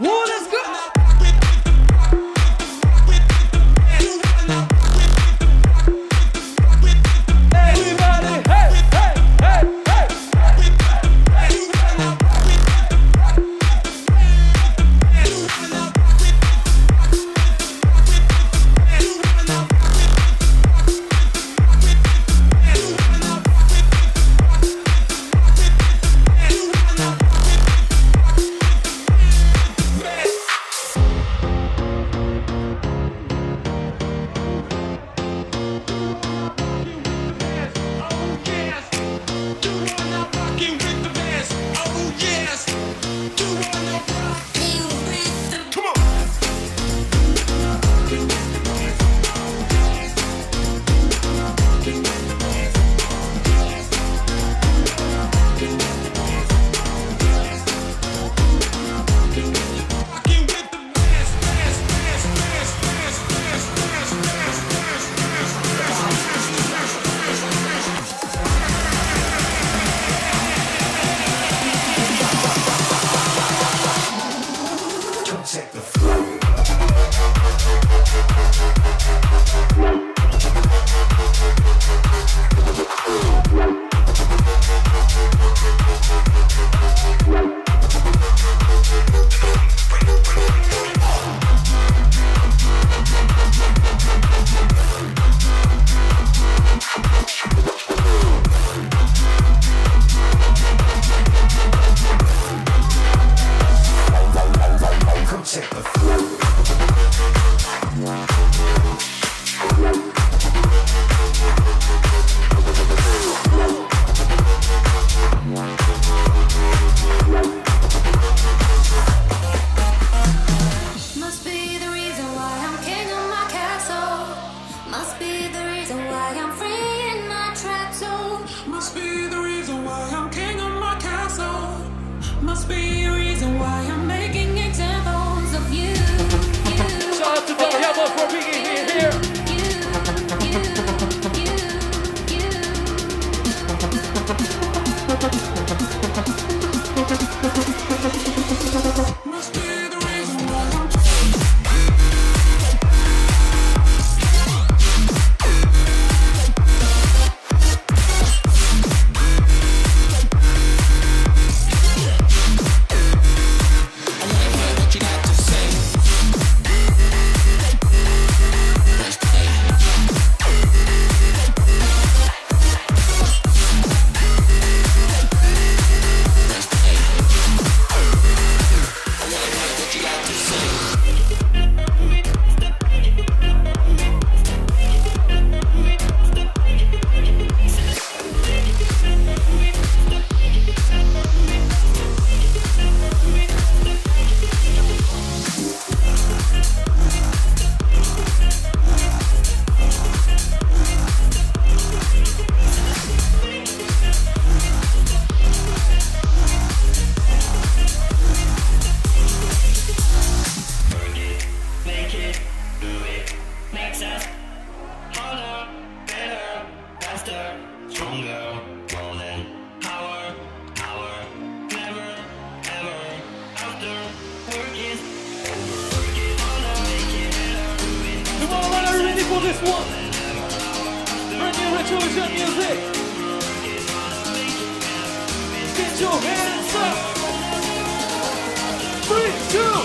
원해 this one. Brand new retrovision music. Get your hands up. Three, two.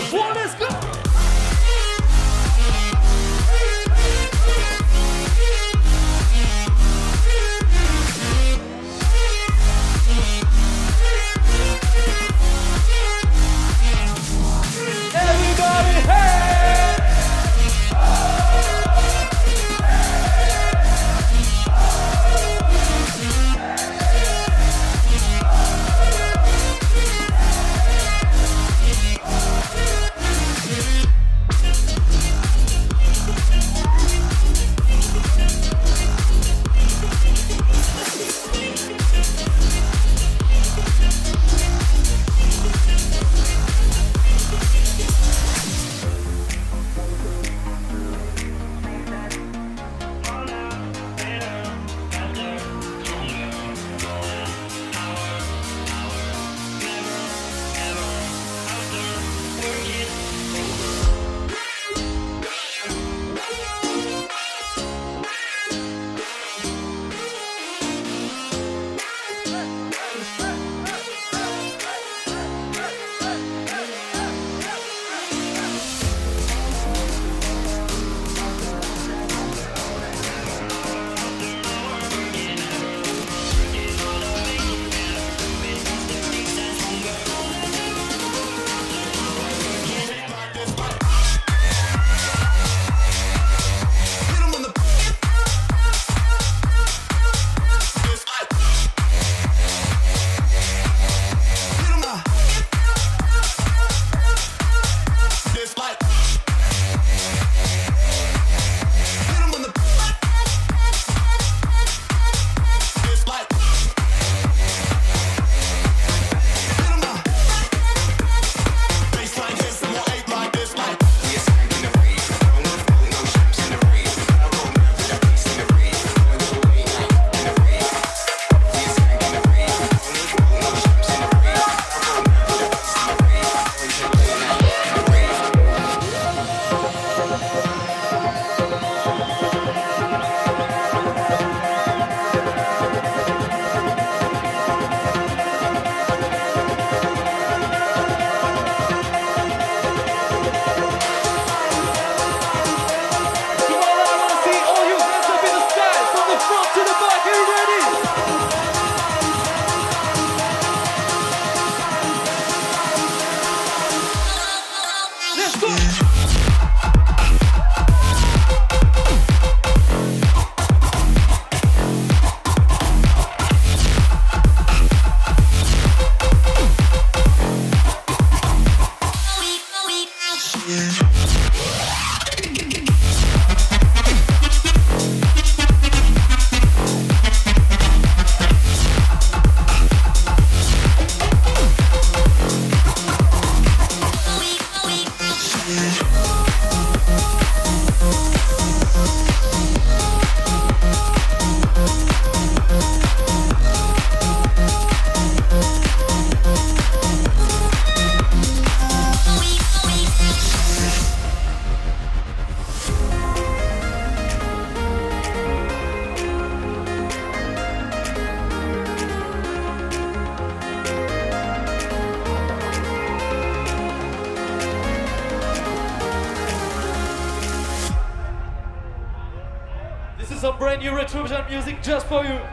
Music just for you.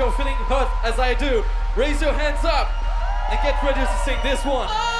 you're feeling hurt as I do, raise your hands up and get ready to sing this one.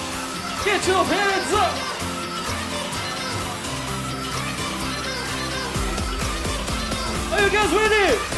Get your hands up! Are you guys ready?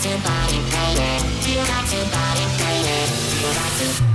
Feel that somebody playing. Feel that somebody playing. Feel that.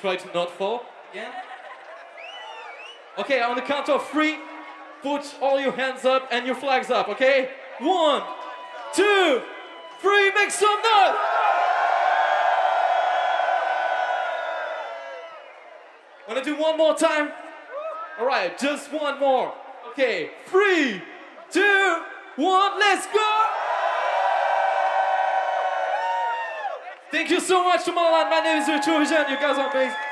try to not fall. Again. Okay, on the count of three, put all your hands up and your flags up, okay? One, two, three, make some noise! Wanna do one more time? Alright, just one more. Okay, three, two, one, let's go! Thank you so much, Malad. My name is Retrovision. You guys are amazing.